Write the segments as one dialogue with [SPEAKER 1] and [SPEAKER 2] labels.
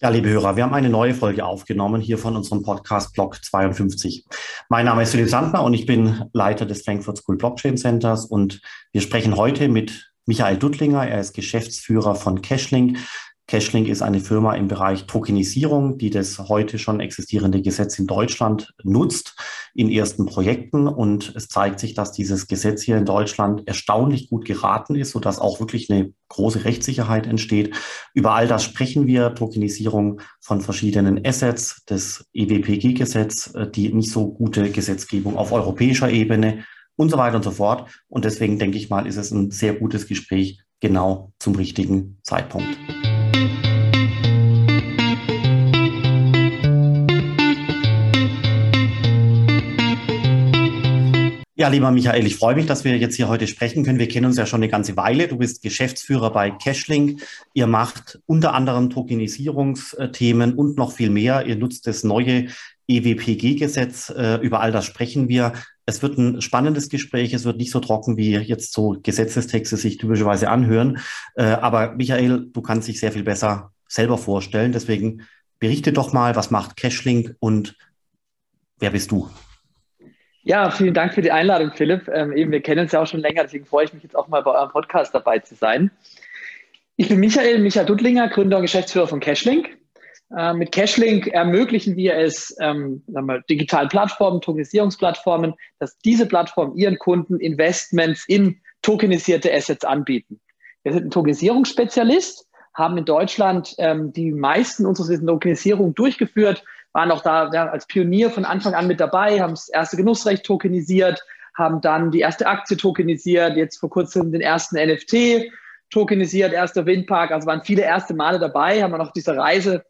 [SPEAKER 1] Ja, liebe Hörer, wir haben eine neue Folge aufgenommen hier von unserem Podcast Block 52. Mein Name ist Philipp Sandner und ich bin Leiter des Frankfurt School Blockchain Centers und wir sprechen heute mit Michael Duttlinger. Er ist Geschäftsführer von Cashlink. Cashlink ist eine Firma im Bereich Tokenisierung, die das heute schon existierende Gesetz in Deutschland nutzt in ersten Projekten. Und es zeigt sich, dass dieses Gesetz hier in Deutschland erstaunlich gut geraten ist, sodass auch wirklich eine große Rechtssicherheit entsteht. Über all das sprechen wir, Tokenisierung von verschiedenen Assets, das EWPG-Gesetz, äh, die nicht so gute Gesetzgebung auf europäischer Ebene und so weiter und so fort. Und deswegen denke ich mal, ist es ein sehr gutes Gespräch genau zum richtigen Zeitpunkt. Ja, lieber Michael, ich freue mich, dass wir jetzt hier heute sprechen können. Wir kennen uns ja schon eine ganze Weile. Du bist Geschäftsführer bei Cashlink. Ihr macht unter anderem Tokenisierungsthemen und noch viel mehr. Ihr nutzt das neue EWPG-Gesetz. Äh, über all das sprechen wir. Es wird ein spannendes Gespräch. Es wird nicht so trocken, wie jetzt so Gesetzestexte sich typischerweise anhören. Äh, aber Michael, du kannst dich sehr viel besser selber vorstellen. Deswegen berichte doch mal, was macht Cashlink und wer bist du?
[SPEAKER 2] Ja, vielen Dank für die Einladung, Philipp. Ähm, eben, wir kennen uns ja auch schon länger, deswegen freue ich mich jetzt auch mal bei eurem Podcast dabei zu sein. Ich bin Michael, Michael Duttlinger, Gründer und Geschäftsführer von Cashlink. Äh, mit Cashlink ermöglichen wir es, ähm, digitalen Plattformen, Tokenisierungsplattformen, dass diese Plattformen ihren Kunden Investments in tokenisierte Assets anbieten. Wir sind ein Tokenisierungsspezialist, haben in Deutschland ähm, die meisten unserer Tokenisierungen durchgeführt, waren auch da ja, als Pionier von Anfang an mit dabei, haben das erste Genussrecht tokenisiert, haben dann die erste Aktie tokenisiert, jetzt vor kurzem den ersten NFT tokenisiert, erster Windpark. Also waren viele erste Male dabei, haben wir noch dieser Reise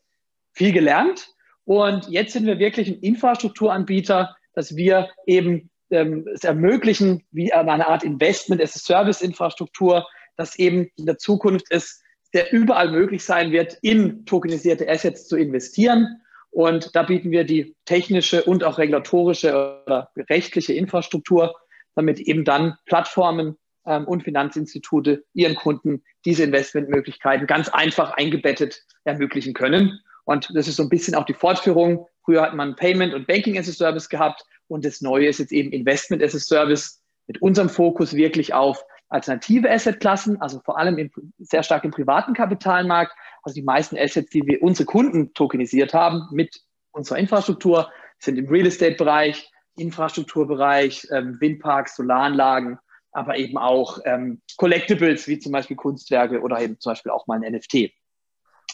[SPEAKER 2] viel gelernt. Und jetzt sind wir wirklich ein Infrastrukturanbieter, dass wir eben ähm, es ermöglichen, wie eine Art Investment as a Service-Infrastruktur, dass eben in der Zukunft es der überall möglich sein wird, in tokenisierte Assets zu investieren. Und da bieten wir die technische und auch regulatorische oder rechtliche Infrastruktur, damit eben dann Plattformen ähm, und Finanzinstitute ihren Kunden diese Investmentmöglichkeiten ganz einfach eingebettet ermöglichen können. Und das ist so ein bisschen auch die Fortführung. Früher hat man Payment und Banking as a Service gehabt und das Neue ist jetzt eben Investment as a Service mit unserem Fokus wirklich auf alternative Assetklassen, also vor allem im, sehr stark im privaten Kapitalmarkt, also die meisten Assets, die wir unsere Kunden tokenisiert haben mit unserer Infrastruktur, sind im Real Estate-Bereich, Infrastrukturbereich, ähm, Windparks, Solaranlagen, aber eben auch ähm, Collectibles wie zum Beispiel Kunstwerke oder eben zum Beispiel auch mal ein NFT.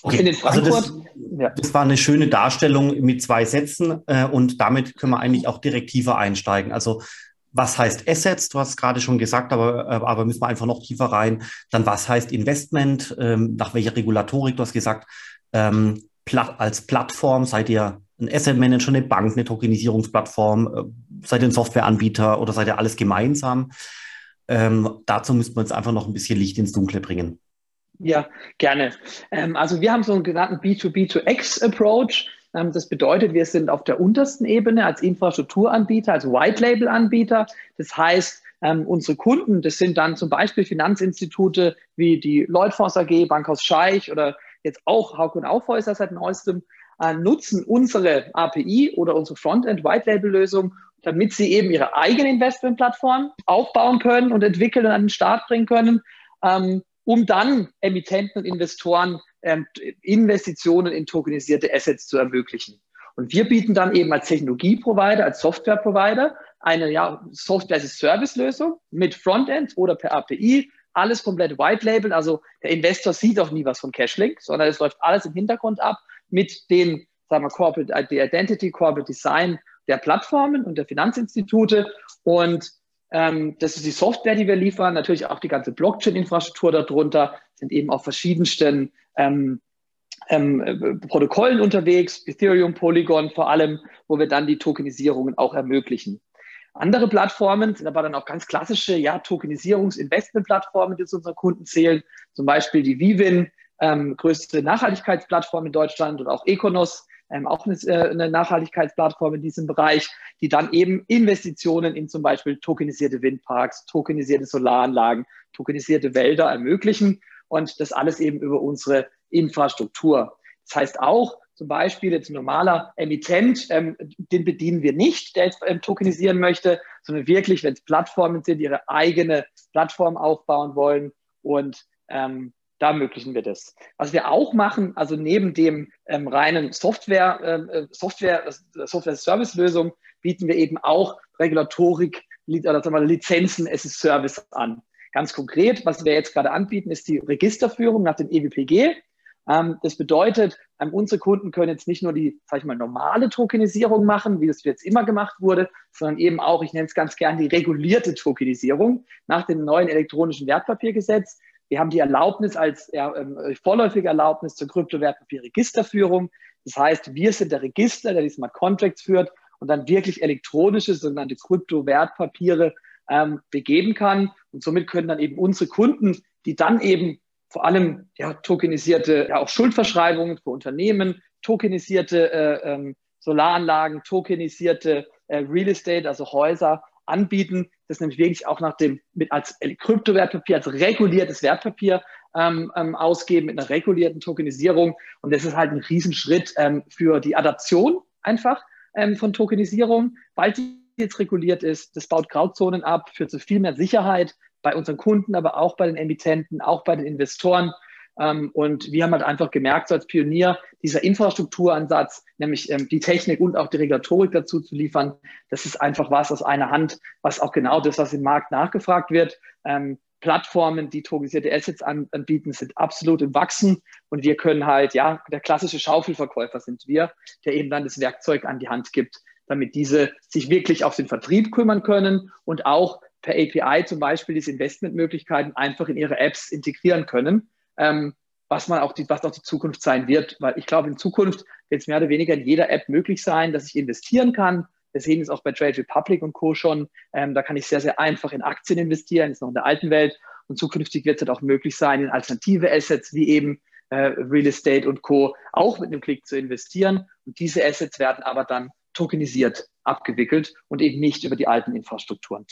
[SPEAKER 1] Okay, also das, ja. das, war eine schöne Darstellung mit zwei Sätzen äh, und damit können wir eigentlich auch direkt tiefer einsteigen. Also was heißt Assets? Du hast es gerade schon gesagt, aber, äh, aber müssen wir einfach noch tiefer rein. Dann was heißt Investment? Ähm, nach welcher Regulatorik? Du hast gesagt, ähm, Pla als Plattform seid ihr ein Asset Manager, eine Bank, eine Tokenisierungsplattform, äh, seid ihr ein Softwareanbieter oder seid ihr alles gemeinsam? Ähm, dazu müssten wir jetzt einfach noch ein bisschen Licht ins Dunkle bringen.
[SPEAKER 2] Ja, gerne. Ähm, also wir haben so einen genannten B2B2X-Approach. Ähm, das bedeutet, wir sind auf der untersten Ebene als Infrastrukturanbieter, als White-Label-Anbieter. Das heißt, ähm, unsere Kunden, das sind dann zum Beispiel Finanzinstitute wie die Lloyd AG, Bankhaus Scheich oder jetzt auch Hauck und Aufhäuser seit neuestem, äh, nutzen unsere API oder unsere Frontend-White-Label-Lösung, damit sie eben ihre eigene Investmentplattform aufbauen können und entwickeln und an den Start bringen können, ähm, um dann Emittenten und Investoren ähm, Investitionen in tokenisierte Assets zu ermöglichen. Und wir bieten dann eben als Technologieprovider, als Softwareprovider eine ja, Software-as-a-Service-Lösung mit Frontend oder per API, alles komplett White Label. Also der Investor sieht auch nie was von Cashlink, sondern es läuft alles im Hintergrund ab mit den, sagen wir, Corporate Identity, Corporate Design der Plattformen und der Finanzinstitute. Und ähm, das ist die Software, die wir liefern, natürlich auch die ganze Blockchain-Infrastruktur darunter, sind eben auf verschiedensten ähm, ähm, äh, Protokollen unterwegs, Ethereum, Polygon vor allem, wo wir dann die Tokenisierungen auch ermöglichen. Andere Plattformen sind aber dann auch ganz klassische ja, Tokenisierungs-Investment-Plattformen, die zu unseren Kunden zählen, zum Beispiel die Vivin, ähm, größte Nachhaltigkeitsplattform in Deutschland und auch Econos, ähm, auch eine, äh, eine Nachhaltigkeitsplattform in diesem Bereich, die dann eben Investitionen in zum Beispiel tokenisierte Windparks, tokenisierte Solaranlagen, tokenisierte Wälder ermöglichen und das alles eben über unsere Infrastruktur. Das heißt auch, zum Beispiel jetzt ein normaler Emittent, ähm, den bedienen wir nicht, der jetzt ähm, tokenisieren möchte, sondern wirklich, wenn es Plattformen sind, ihre eigene Plattform aufbauen wollen und ähm, da ermöglichen wir das. Was wir auch machen, also neben dem ähm, reinen Software, ähm, äh, Software, Software-Service-Lösung, bieten wir eben auch Regulatorik oder sagen wir, Lizenzen as a Service an. Ganz konkret, was wir jetzt gerade anbieten, ist die Registerführung nach dem EWPG. Ähm, das bedeutet, ähm, unsere Kunden können jetzt nicht nur die, sag ich mal, normale Tokenisierung machen, wie das jetzt immer gemacht wurde, sondern eben auch, ich nenne es ganz gern, die regulierte Tokenisierung nach dem neuen elektronischen Wertpapiergesetz. Wir haben die Erlaubnis als ähm, vorläufige Erlaubnis zur Kryptowertpapierregisterführung. Das heißt, wir sind der Register, der die Smart Contracts führt und dann wirklich elektronische, sogenannte Kryptowertpapiere ähm, begeben kann. Und somit können dann eben unsere Kunden, die dann eben vor allem ja, tokenisierte, ja auch Schuldverschreibungen für Unternehmen, tokenisierte äh, ähm, Solaranlagen, tokenisierte äh, Real Estate, also Häuser anbieten, das nämlich wirklich auch nach dem, mit als Kryptowertpapier, als reguliertes Wertpapier ähm, ähm, ausgeben, mit einer regulierten Tokenisierung. Und das ist halt ein Riesenschritt ähm, für die Adaption einfach ähm, von Tokenisierung, weil die jetzt reguliert ist. Das baut Grauzonen ab, führt zu viel mehr Sicherheit bei unseren Kunden, aber auch bei den Emittenten, auch bei den Investoren. Ähm, und wir haben halt einfach gemerkt, so als Pionier, dieser Infrastrukturansatz, nämlich ähm, die Technik und auch die Regulatorik dazu zu liefern, das ist einfach was aus einer Hand, was auch genau das, was im Markt nachgefragt wird. Ähm, Plattformen, die tokenisierte Assets anbieten, sind absolut im Wachsen und wir können halt, ja, der klassische Schaufelverkäufer sind wir, der eben dann das Werkzeug an die Hand gibt, damit diese sich wirklich auf den Vertrieb kümmern können und auch per API zum Beispiel diese Investmentmöglichkeiten einfach in ihre Apps integrieren können, ähm, was man auch die, was auch die Zukunft sein wird, weil ich glaube, in Zukunft wird es mehr oder weniger in jeder App möglich sein, dass ich investieren kann. Wir sehen es auch bei Trade Republic und Co. schon. Ähm, da kann ich sehr, sehr einfach in Aktien investieren, ist noch in der alten Welt. Und zukünftig wird es halt auch möglich sein, in alternative Assets wie eben äh, Real Estate und Co. auch mit einem Klick zu investieren. Und diese Assets werden aber dann tokenisiert abgewickelt und eben nicht über die alten Infrastrukturen.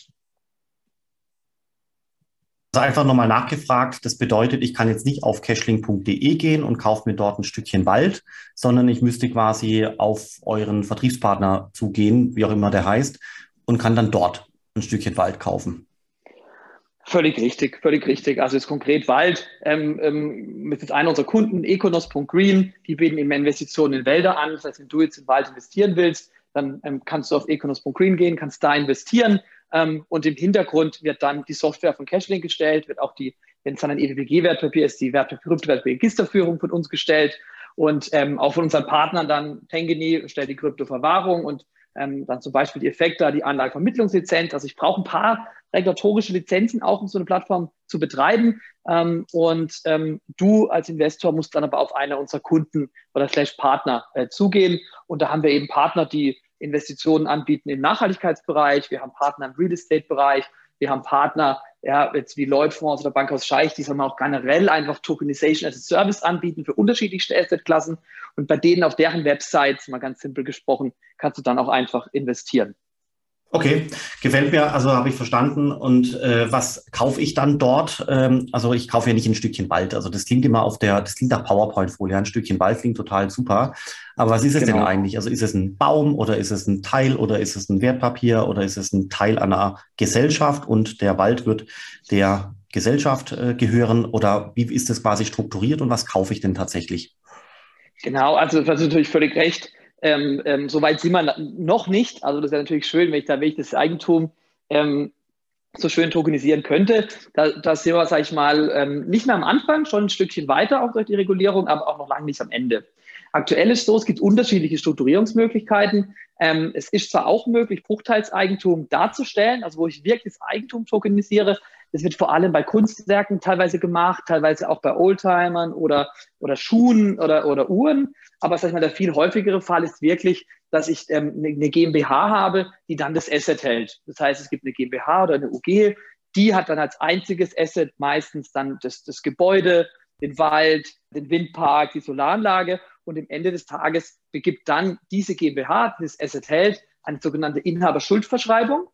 [SPEAKER 1] Also einfach nochmal nachgefragt, das bedeutet, ich kann jetzt nicht auf cashlink.de gehen und kaufe mir dort ein Stückchen Wald, sondern ich müsste quasi auf euren Vertriebspartner zugehen, wie auch immer der heißt, und kann dann dort ein Stückchen Wald kaufen.
[SPEAKER 2] Völlig richtig, völlig richtig. Also jetzt konkret Wald, ähm, ähm, mit jetzt einer unserer Kunden, econos.green, die bieten eben Investitionen in Wälder an. Das heißt, wenn du jetzt in Wald investieren willst, dann ähm, kannst du auf econos.green gehen, kannst da investieren ähm, und im Hintergrund wird dann die Software von Cashlink gestellt, wird auch die, wenn es dann ein EWPG-Wertpapier ist, die Wertpapierregisterführung von uns gestellt und ähm, auch von unseren Partnern dann Tengeni stellt die Kryptoverwahrung und ähm, dann zum Beispiel die Effekte, die Anlagevermittlungslizenz. Also ich brauche ein paar regulatorische Lizenzen auch, um so eine Plattform zu betreiben. Ähm, und ähm, du als Investor musst dann aber auf einer unserer Kunden oder slash Partner äh, zugehen. Und da haben wir eben Partner, die Investitionen anbieten im Nachhaltigkeitsbereich. Wir haben Partner im Real Estate-Bereich. Wir haben Partner, ja, jetzt wie Lloyd Fonds oder Bankhaus Scheich, die sagen auch generell einfach Tokenization as a Service anbieten für unterschiedlichste Assetklassen. Und bei denen auf deren Websites, mal ganz simpel gesprochen, kannst du dann auch einfach investieren.
[SPEAKER 1] Okay, gefällt mir, also habe ich verstanden. Und äh, was kaufe ich dann dort? Ähm, also ich kaufe ja nicht ein Stückchen Wald. Also das klingt immer auf der, das klingt nach PowerPoint-Folie. Ein Stückchen Wald klingt total super. Aber was ist es genau. denn eigentlich? Also ist es ein Baum oder ist es ein Teil oder ist es ein Wertpapier oder ist es ein Teil einer Gesellschaft und der Wald wird der Gesellschaft äh, gehören? Oder wie ist das quasi strukturiert und was kaufe ich denn tatsächlich?
[SPEAKER 2] Genau, also das ist natürlich völlig recht ähm, ähm, Soweit sind wir noch nicht. Also das wäre natürlich schön, wenn ich da wirklich das Eigentum ähm, so schön tokenisieren könnte. Da, da sind wir, sage ich mal, ähm, nicht mehr am Anfang, schon ein Stückchen weiter auch durch die Regulierung, aber auch noch lange nicht am Ende. Aktuell ist so, es gibt unterschiedliche Strukturierungsmöglichkeiten. Ähm, es ist zwar auch möglich, Bruchteilseigentum darzustellen, also wo ich wirklich das Eigentum tokenisiere, das wird vor allem bei Kunstwerken teilweise gemacht, teilweise auch bei Oldtimern oder, oder Schuhen oder, oder Uhren. Aber sag ich mal, der viel häufigere Fall ist wirklich, dass ich ähm, eine GmbH habe, die dann das Asset hält. Das heißt, es gibt eine GmbH oder eine UG, die hat dann als einziges Asset meistens dann das, das Gebäude, den Wald, den Windpark, die Solaranlage. Und am Ende des Tages begibt dann diese GmbH, die das Asset hält, eine sogenannte Inhaberschuldverschreibung.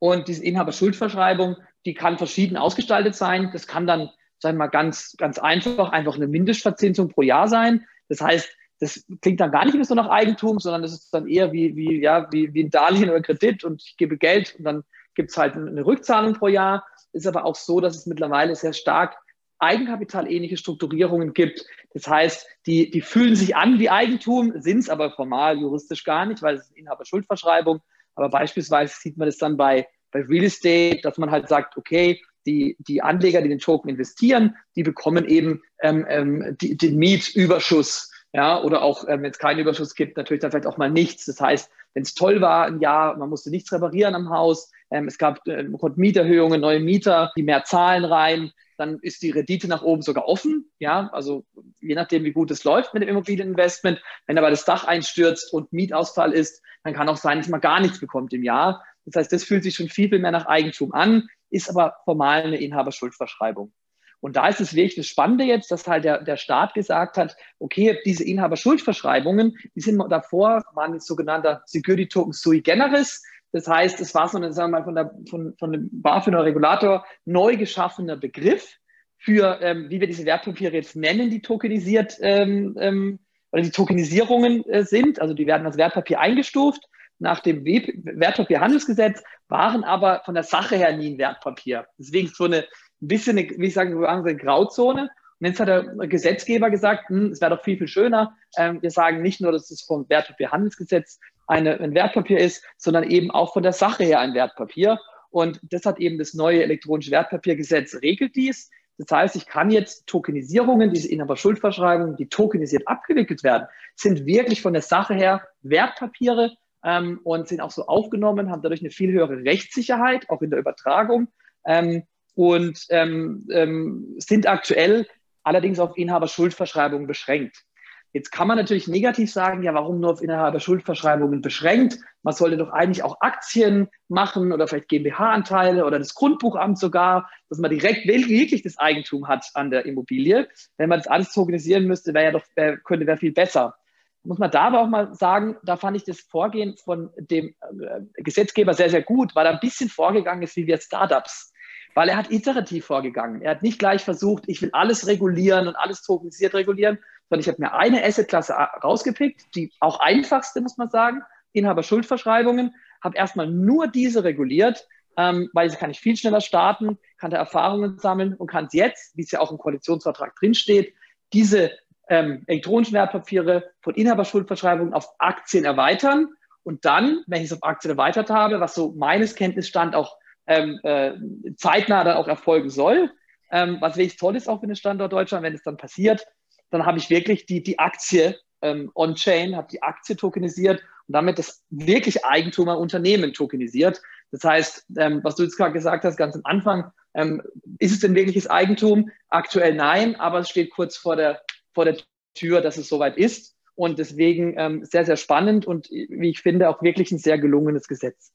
[SPEAKER 2] Und diese Inhaberschuldverschreibung, die kann verschieden ausgestaltet sein. Das kann dann, sagen wir mal, ganz, ganz einfach, einfach eine Mindestverzinsung pro Jahr sein. Das heißt, Das klingt dann gar nicht mehr so nach Eigentum, sondern das ist dann eher wie, wie, ja, wie, wie ein Darlehen oder Kredit und ich gebe Geld und dann gibt es halt eine Rückzahlung pro Jahr. Ist aber auch so, dass es mittlerweile sehr stark Eigenkapitalähnliche Strukturierungen gibt. Das heißt, die, die fühlen sich an wie Eigentum, sind es aber formal juristisch gar nicht, weil es ist Inhaberschuldverschreibung. Aber beispielsweise sieht man das dann bei, bei Real Estate, dass man halt sagt, okay, die, die Anleger, die den Token investieren, die bekommen eben ähm, ähm, den Mietüberschuss. Ja, oder auch, ähm, wenn es keinen Überschuss gibt, natürlich dann vielleicht auch mal nichts. Das heißt, wenn es toll war ein Jahr, man musste nichts reparieren am Haus, ähm, es gab äh, konnte Mieterhöhungen, neue Mieter, die mehr zahlen rein, dann ist die Rendite nach oben sogar offen. Ja, also je nachdem, wie gut es läuft mit dem Immobilieninvestment. Wenn aber das Dach einstürzt und Mietausfall ist, dann kann auch sein, dass man gar nichts bekommt im Jahr. Das heißt, das fühlt sich schon viel, viel mehr nach Eigentum an, ist aber formal eine Inhaberschuldverschreibung. Und da ist es wirklich das Spannende jetzt, dass halt der, der Staat gesagt hat, okay, diese Inhaberschuldverschreibungen, die sind davor, waren jetzt sogenannter Security Token sui generis. Das heißt, es war so ein, sagen wir mal, von, der, von, von dem BaFin oder Regulator neu geschaffener Begriff für, ähm, wie wir diese Wertpapiere jetzt nennen, die tokenisiert ähm, ähm, oder die Tokenisierungen äh, sind. Also die werden als Wertpapier eingestuft nach dem Wertpapierhandelsgesetz, waren aber von der Sache her nie ein Wertpapier. Deswegen so eine ein bisschen, eine, wie ich sagen, eine Grauzone. Und jetzt hat der Gesetzgeber gesagt, hm, es wäre doch viel, viel schöner. Ähm, wir sagen nicht nur, dass es vom Wertpapierhandelsgesetz eine, ein Wertpapier ist, sondern eben auch von der Sache her ein Wertpapier. Und das hat eben das neue elektronische Wertpapiergesetz regelt dies. Das heißt, ich kann jetzt Tokenisierungen, diese Inhaber-Schuldverschreibungen, die tokenisiert abgewickelt werden, sind wirklich von der Sache her Wertpapiere ähm, und sind auch so aufgenommen, haben dadurch eine viel höhere Rechtssicherheit, auch in der Übertragung. Ähm, und ähm, ähm, sind aktuell allerdings auf Inhaberschuldverschreibungen beschränkt. Jetzt kann man natürlich negativ sagen, ja, warum nur auf Inhaberschuldverschreibungen beschränkt? Man sollte doch eigentlich auch Aktien machen oder vielleicht GmbH-Anteile oder das Grundbuchamt sogar, dass man direkt wirklich das Eigentum hat an der Immobilie. Wenn man das alles tokenisieren müsste, wäre ja doch, wär, könnte wäre viel besser. Muss man da aber auch mal sagen, da fand ich das Vorgehen von dem äh, Gesetzgeber sehr, sehr gut, weil er ein bisschen vorgegangen ist wie wir Startups weil er hat iterativ vorgegangen. Er hat nicht gleich versucht, ich will alles regulieren und alles tokenisiert regulieren, sondern ich habe mir eine Assetklasse rausgepickt, die auch einfachste, muss man sagen, Inhaber-Schuldverschreibungen, habe erstmal nur diese reguliert, ähm, weil sie kann ich viel schneller starten, kann da Erfahrungen sammeln und kann jetzt, wie es ja auch im Koalitionsvertrag drinsteht, diese ähm, elektronischen Wertpapiere von Inhaberschuldverschreibungen auf Aktien erweitern und dann, wenn ich es auf Aktien erweitert habe, was so meines Kenntnisstand auch ähm, äh, zeitnah dann auch erfolgen soll. Ähm, was wirklich toll ist auch für den Standort Deutschland, wenn es dann passiert, dann habe ich wirklich die, die Aktie ähm, on-chain, habe die Aktie tokenisiert und damit das wirklich Eigentum am Unternehmen tokenisiert. Das heißt, ähm, was du jetzt gerade gesagt hast, ganz am Anfang, ähm, ist es denn wirkliches Eigentum? Aktuell nein, aber es steht kurz vor der, vor der Tür, dass es soweit ist. Und deswegen ähm, sehr, sehr spannend und wie ich finde, auch wirklich ein sehr gelungenes Gesetz.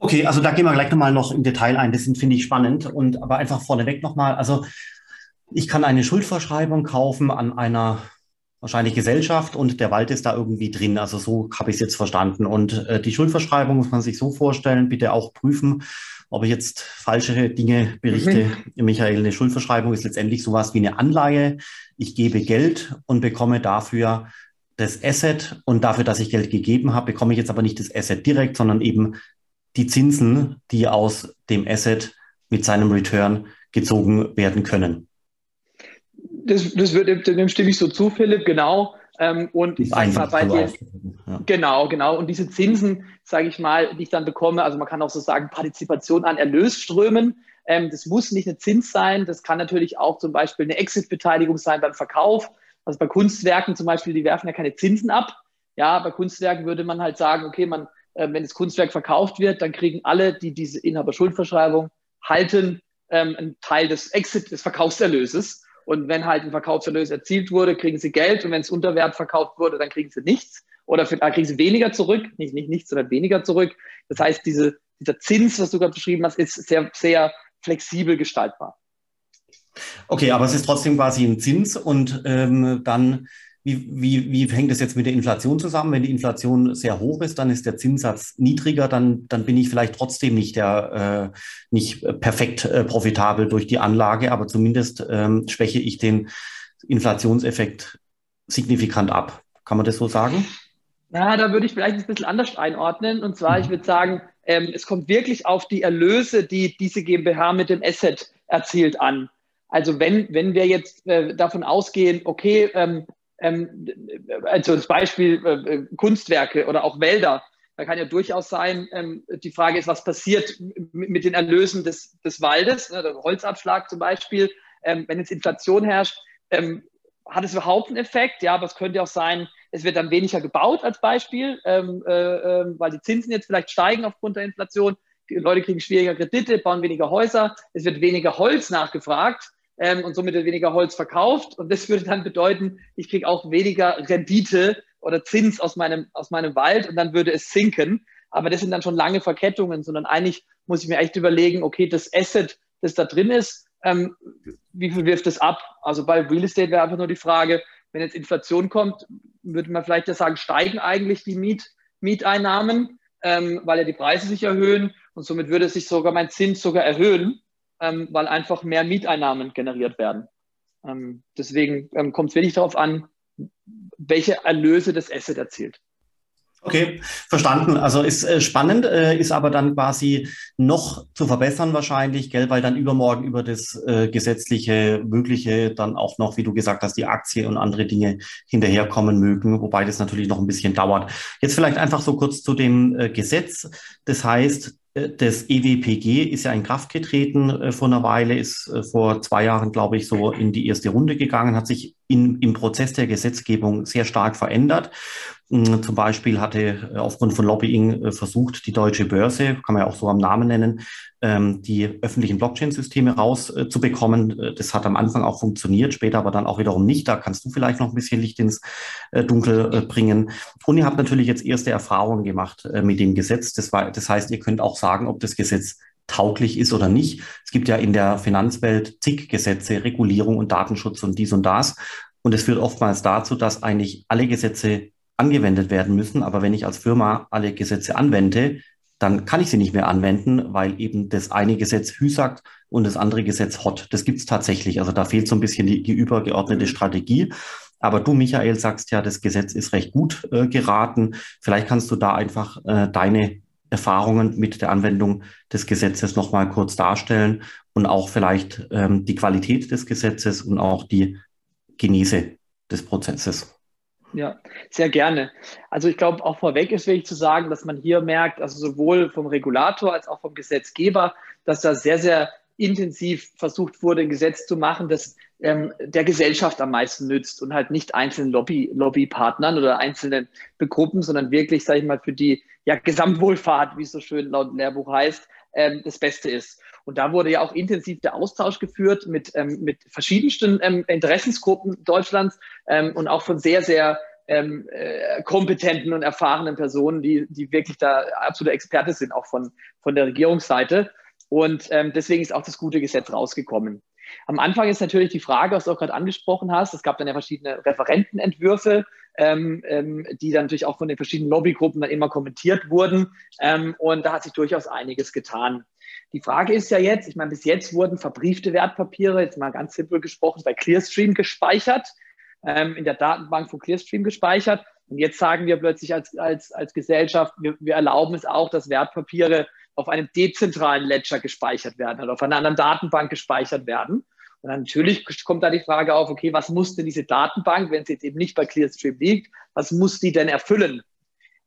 [SPEAKER 1] Okay, also da gehen wir gleich nochmal noch im Detail ein. Das finde ich spannend. Und aber einfach vorneweg nochmal, also ich kann eine Schuldverschreibung kaufen an einer wahrscheinlich Gesellschaft und der Wald ist da irgendwie drin. Also so habe ich es jetzt verstanden. Und äh, die Schuldverschreibung muss man sich so vorstellen, bitte auch prüfen, ob ich jetzt falsche Dinge berichte. Mhm. Michael, eine Schuldverschreibung ist letztendlich sowas wie eine Anleihe. Ich gebe Geld und bekomme dafür das Asset und dafür, dass ich Geld gegeben habe, bekomme ich jetzt aber nicht das Asset direkt, sondern eben die Zinsen, die aus dem Asset mit seinem Return gezogen werden können.
[SPEAKER 2] Das, das wird, dem stimme ich so zu, Philipp, genau. Ähm, und ich mal bei dir, ja. genau, genau. Und diese Zinsen, sage ich mal, die ich dann bekomme, also man kann auch so sagen, Partizipation an Erlösströmen. Ähm, das muss nicht ein Zins sein, das kann natürlich auch zum Beispiel eine Exit-Beteiligung sein beim Verkauf. Also bei Kunstwerken zum Beispiel, die werfen ja keine Zinsen ab. Ja, bei Kunstwerken würde man halt sagen, okay, man äh, wenn das Kunstwerk verkauft wird, dann kriegen alle, die diese Inhaberschuldverschreibung halten, ähm, einen Teil des Exit, des Verkaufserlöses. Und wenn halt ein Verkaufserlös erzielt wurde, kriegen sie Geld. Und wenn es unter Wert verkauft wurde, dann kriegen sie nichts. Oder für, kriegen sie weniger zurück. Nicht, nicht nichts, sondern weniger zurück. Das heißt, diese, dieser Zins, was du gerade beschrieben hast, ist sehr, sehr flexibel gestaltbar.
[SPEAKER 1] Okay, aber es ist trotzdem quasi ein Zins und ähm, dann wie, wie, wie hängt das jetzt mit der Inflation zusammen? Wenn die Inflation sehr hoch ist, dann ist der Zinssatz niedriger, dann, dann bin ich vielleicht trotzdem nicht, der, äh, nicht perfekt äh, profitabel durch die Anlage, aber zumindest ähm, schwäche ich den Inflationseffekt signifikant ab. Kann man das so sagen?
[SPEAKER 2] Na, da würde ich vielleicht ein bisschen anders einordnen. Und zwar, ich mhm. würde sagen, ähm, es kommt wirklich auf die Erlöse, die diese GmbH mit dem Asset erzielt an. Also wenn, wenn wir jetzt äh, davon ausgehen, okay, ähm, ähm, also das Beispiel äh, äh, Kunstwerke oder auch Wälder, da kann ja durchaus sein, ähm, die Frage ist, was passiert mit, den Erlösen des, des Waldes, ne, der Holzabschlag zum Beispiel, ähm, wenn jetzt Inflation herrscht, ähm, hat es überhaupt einen Effekt? Ja, aber es könnte auch sein, es wird dann weniger gebaut als Beispiel, ähm, äh, äh, weil die Zinsen jetzt vielleicht steigen aufgrund der Inflation. Die Leute kriegen schwieriger Kredite, bauen weniger Häuser, es wird weniger Holz nachgefragt ähm, und somit weniger Holz verkauft. Und das würde dann bedeuten, ich kriege auch weniger Rendite oder Zins aus meinem, aus meinem Wald und dann würde es sinken. Aber das sind dann schon lange Verkettungen, sondern eigentlich muss ich mir echt überlegen, okay, das Asset, das da drin ist, ähm, wie viel wirft es ab? Also bei Real Estate wäre einfach nur die Frage, wenn jetzt Inflation kommt, würde man vielleicht ja sagen, steigen eigentlich die Miet, Mieteinnahmen, ähm, weil ja die Preise sich erhöhen und somit würde sich sogar mein Zins sogar erhöhen ähm, weil einfach mehr Mieteinnahmen generiert werden. Ähm, deswegen ähm, kommt es wirklich darauf an, welche Erlöse das Asset erzielt.
[SPEAKER 1] Okay, verstanden. Also ist äh, spannend, äh, ist aber dann quasi noch zu verbessern wahrscheinlich, gell, weil dann übermorgen über das äh, gesetzliche Mögliche dann auch noch, wie du gesagt hast, die Aktie und andere Dinge hinterherkommen mögen, wobei das natürlich noch ein bisschen dauert. Jetzt vielleicht einfach so kurz zu dem äh, Gesetz. Das heißt, das EWPG ist ja in Kraft getreten äh, vor einer Weile, ist äh, vor zwei Jahren, glaube ich, so in die erste Runde gegangen, hat sich in, im Prozess der Gesetzgebung sehr stark verändert. Mm, zum Beispiel hatte äh, aufgrund von Lobbying äh, versucht, die deutsche Börse, kann man ja auch so am Namen nennen, ähm, die öffentlichen Blockchain-Systeme rauszubekommen. Das hat am Anfang auch funktioniert, später aber dann auch wiederum nicht. Da kannst du vielleicht noch ein bisschen Licht ins Dunkel bringen. Und ihr habt natürlich jetzt erste Erfahrungen gemacht mit dem Gesetz. Das, war, das heißt, ihr könnt auch sagen, ob das Gesetz tauglich ist oder nicht. Es gibt ja in der Finanzwelt zig Gesetze, Regulierung und Datenschutz und dies und das. Und es führt oftmals dazu, dass eigentlich alle Gesetze angewendet werden müssen. Aber wenn ich als Firma alle Gesetze anwende, dann kann ich sie nicht mehr anwenden, weil eben das eine Gesetz Hü sagt und das andere Gesetz Hot. Das gibt es tatsächlich. Also da fehlt so ein bisschen die, die übergeordnete Strategie. Aber du, Michael, sagst ja, das Gesetz ist recht gut äh, geraten. Vielleicht kannst du da einfach äh, deine Erfahrungen mit der Anwendung des Gesetzes nochmal kurz darstellen und auch vielleicht ähm, die Qualität des Gesetzes und auch die Genese des Prozesses.
[SPEAKER 2] Ja, sehr gerne. Also ich glaube, auch vorweg ist wichtig zu sagen, dass man hier merkt, also sowohl vom Regulator als auch vom Gesetzgeber, dass da sehr, sehr intensiv versucht wurde, ein Gesetz zu machen, das ähm, der Gesellschaft am meisten nützt und halt nicht einzelnen Lobby, Lobbypartnern oder einzelnen Gruppen, sondern wirklich, sage ich mal, für die ja, Gesamtwohlfahrt, wie es so schön laut Lehrbuch heißt, ähm, das Beste ist. Und da wurde ja auch intensiv der Austausch geführt mit, ähm, mit verschiedensten ähm, Interessensgruppen Deutschlands ähm, und auch von sehr, sehr ähm, äh, kompetenten und erfahrenen Personen, die, die wirklich da absolute Experte sind, auch von, von der Regierungsseite. Und ähm, deswegen ist auch das gute Gesetz rausgekommen. Am Anfang ist natürlich die Frage, was du auch gerade angesprochen hast. Es gab dann ja verschiedene Referentenentwürfe, ähm, ähm, die dann natürlich auch von den verschiedenen Lobbygruppen dann immer kommentiert wurden. Ähm, und da hat sich durchaus einiges getan. Die Frage ist ja jetzt, ich meine, bis jetzt wurden verbriefte Wertpapiere, jetzt mal ganz simpel gesprochen, bei Clearstream gespeichert, ähm, in der Datenbank von Clearstream gespeichert. Und jetzt sagen wir plötzlich als, als, als Gesellschaft, wir, wir erlauben es auch, dass Wertpapiere auf einem dezentralen Ledger gespeichert werden oder auf einer anderen Datenbank gespeichert werden. Und natürlich kommt da die Frage auf, okay, was muss denn diese Datenbank, wenn sie jetzt eben nicht bei Clearstream liegt, was muss die denn erfüllen?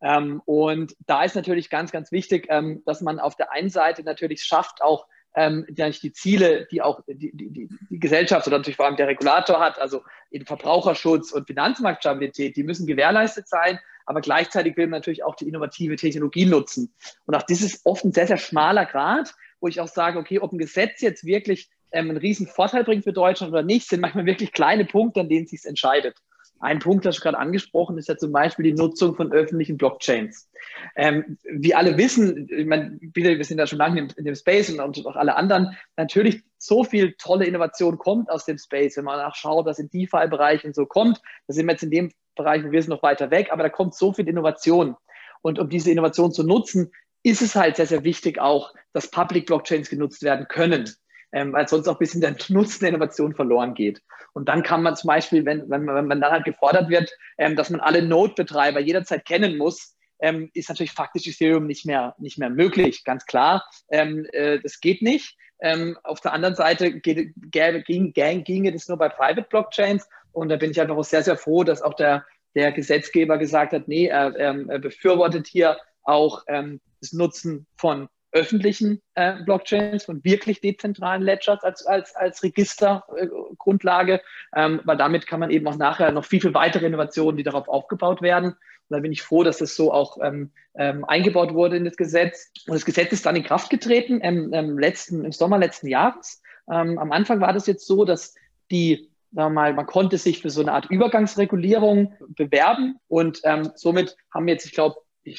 [SPEAKER 2] Ähm, und da ist natürlich ganz, ganz wichtig, ähm, dass man auf der einen Seite natürlich schafft, auch ähm, die Ziele, die auch die, die, die Gesellschaft oder natürlich vor allem der Regulator hat, also in Verbraucherschutz und Finanzmarktstabilität, die müssen gewährleistet sein, aber gleichzeitig will man natürlich auch die innovative Technologie nutzen. Und auch das ist oft ein sehr, sehr schmaler Grad, wo ich auch sage, okay, ob ein Gesetz jetzt wirklich ähm, einen riesen Vorteil bringt für Deutschland oder nicht, sind manchmal wirklich kleine Punkte, an denen es sich entscheidet. Ein Punkt, das gerade angesprochen, ist ja zum Beispiel die Nutzung von öffentlichen Blockchains. Ähm, wie alle wissen, ich meine, wir sind da schon lange in, in dem Space und, und, auch alle anderen, natürlich so viel tolle Innovation kommt aus dem Space, wenn man nachschaut, was in DeFi-Bereichen so kommt. Da sind wir jetzt in dem Bereich, wo wir sind, noch weiter weg, aber da kommt so viel Innovation. Und um diese Innovation zu nutzen, ist es halt sehr, sehr wichtig auch, dass Public Blockchains genutzt werden können. Ähm, weil sonst auch ein bisschen der Nutzen der Innovation verloren geht. Und dann kann man zum Beispiel, wenn, wenn, wenn man dann halt gefordert wird, ähm, dass man alle Node-Betreiber jederzeit kennen muss, ähm, ist natürlich faktisch Ethereum nicht mehr, nicht mehr möglich, ganz klar. Ähm, äh, das geht nicht. Ähm, auf der anderen Seite geht, ging, ging, ginge das nur bei Private Blockchains. Und da bin ich einfach auch sehr, sehr froh, dass auch der, der Gesetzgeber gesagt hat, nee, er, er befürwortet hier auch ähm, das Nutzen von öffentlichen äh, Blockchains, von wirklich dezentralen Ledgers als, als, als Registergrundlage, äh, ähm, weil damit kann man eben auch nachher noch viel, viel weitere Innovationen, die darauf aufgebaut werden. Und da bin ich froh, dass das so auch ähm, ähm, eingebaut wurde in das Gesetz. Und das Gesetz ist dann in Kraft getreten im, im letzten, im Sommer letzten Jahres. Ähm, am Anfang war das jetzt so, dass die sagen mal, man konnte sich für so eine Art Übergangsregulierung bewerben und ähm, somit haben jetzt, ich glaube,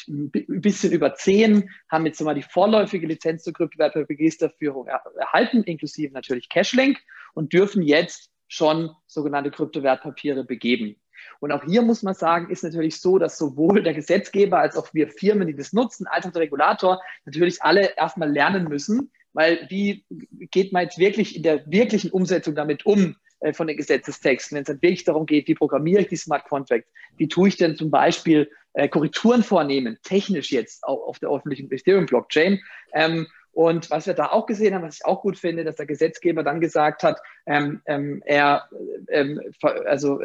[SPEAKER 2] ein bisschen über zehn haben jetzt mal die vorläufige Lizenz zur Kryptowertpapierregisterführung erhalten, inklusive natürlich Cashlink und dürfen jetzt schon sogenannte Kryptowertpapiere begeben. Und auch hier muss man sagen, ist natürlich so, dass sowohl der Gesetzgeber als auch wir Firmen, die das nutzen, als auch der Regulator natürlich alle erstmal lernen müssen, weil wie geht man jetzt wirklich in der wirklichen Umsetzung damit um? Äh, von den Gesetzestexten, wenn es dann wirklich darum geht, wie programmiere ich die Smart Contracts, wie tue ich denn zum Beispiel äh, Korrekturen vornehmen, technisch jetzt auf der öffentlichen Ethereum-Blockchain. Ähm, und was wir da auch gesehen haben, was ich auch gut finde, dass der Gesetzgeber dann gesagt hat, ähm, ähm, er also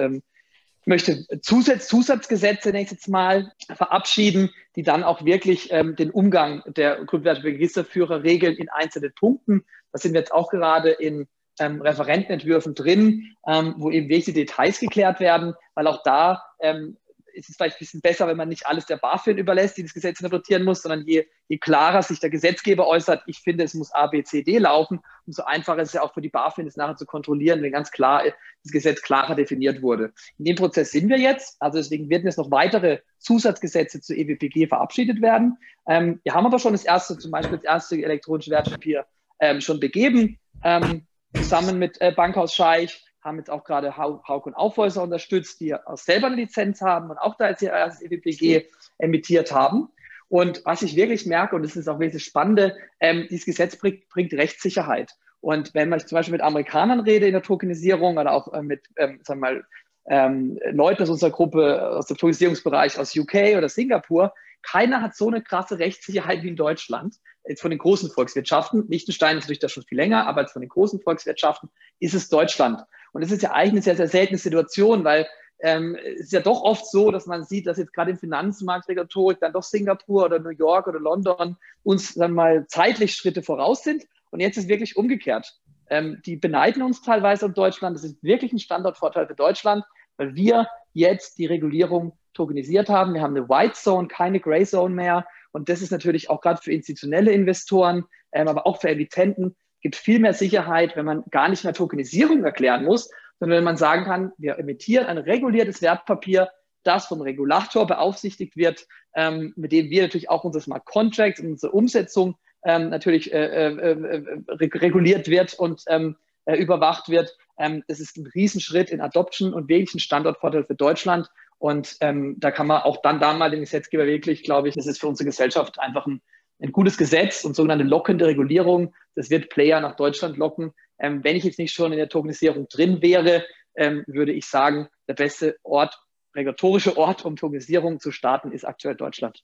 [SPEAKER 2] möchte Zusatz, Zusatzgesetze nächstes Mal verabschieden, die dann auch wirklich ähm, den Umgang der Registerführer regeln in einzelnen Punkten. Da sind wir jetzt auch gerade in ähm, Referentenentwürfen drin, ähm, wo eben welche Details geklärt werden, weil auch da ähm, ist es vielleicht ein bisschen besser, wenn man nicht alles der BaFin überlässt, die das Gesetz interpretieren muss, sondern je, je klarer sich der Gesetzgeber äußert, ich finde, es muss A, B, C, D laufen, umso einfacher ist es ja auch für die BaFin, das nachher zu kontrollieren, wenn ganz klar das Gesetz klarer definiert wurde. In dem Prozess sind wir jetzt, also deswegen werden jetzt noch weitere Zusatzgesetze zu EWPG verabschiedet werden. Ähm, wir haben aber schon das erste, zum Beispiel das erste elektronische Wertpapier ähm, schon begeben, ähm, zusammen mit äh, Bankhaus Scheich haben jetzt auch gerade Hauk und Aufhäuser unterstützt, die auch selber eine Lizenz haben und auch da als erstes EWPG emittiert haben. Und was ich wirklich merke, und das ist auch wirklich Spannende, ähm, dieses Gesetz bringt, bringt Rechtssicherheit. Und wenn man zum Beispiel mit Amerikanern rede in der Tokenisierung oder auch äh, mit, ähm, sagen wir mal, ähm, Leuten aus unserer Gruppe aus dem Tokenisierungsbereich aus UK oder Singapur, keiner hat so eine krasse Rechtssicherheit wie in Deutschland. Jetzt von den großen Volkswirtschaften. Liechtenstein ist natürlich da schon viel länger, aber jetzt von den großen Volkswirtschaften ist es Deutschland. Und das ist ja eigentlich eine sehr, sehr seltene Situation, weil ähm, es ist ja doch oft so, dass man sieht, dass jetzt gerade im Finanzmarktregulatorik dann doch Singapur oder New York oder London uns dann mal zeitlich Schritte voraus sind. Und jetzt ist wirklich umgekehrt. Ähm, die beneiden uns teilweise um Deutschland. Das ist wirklich ein Standortvorteil für Deutschland, weil wir jetzt die Regulierung tokenisiert haben. Wir haben eine White Zone, keine Gray Zone mehr. Und das ist natürlich auch gerade für institutionelle Investoren, ähm, aber auch für Emittenten, gibt viel mehr Sicherheit, wenn man gar nicht mehr Tokenisierung erklären muss, sondern wenn man sagen kann, wir emittieren ein reguliertes Wertpapier, das vom Regulator beaufsichtigt wird, ähm, mit dem wir natürlich auch unsere Smart Contracts und unsere Umsetzung ähm, natürlich äh, äh, äh, reguliert wird und ähm, äh, überwacht wird. Ähm, das ist ein Riesenschritt in Adoption und wirklich ein Standortvorteil für Deutschland. Und ähm, da kann man auch dann da mal den Gesetzgeber wirklich, glaube ich, das ist für unsere Gesellschaft einfach ein, ein gutes Gesetz und sogenannte lockende Regulierung. Das wird Player nach Deutschland locken. Ähm, wenn ich jetzt nicht schon in der Tokenisierung drin wäre, ähm, würde ich sagen, der beste Ort, regulatorische Ort, um Tokenisierung zu starten, ist aktuell Deutschland.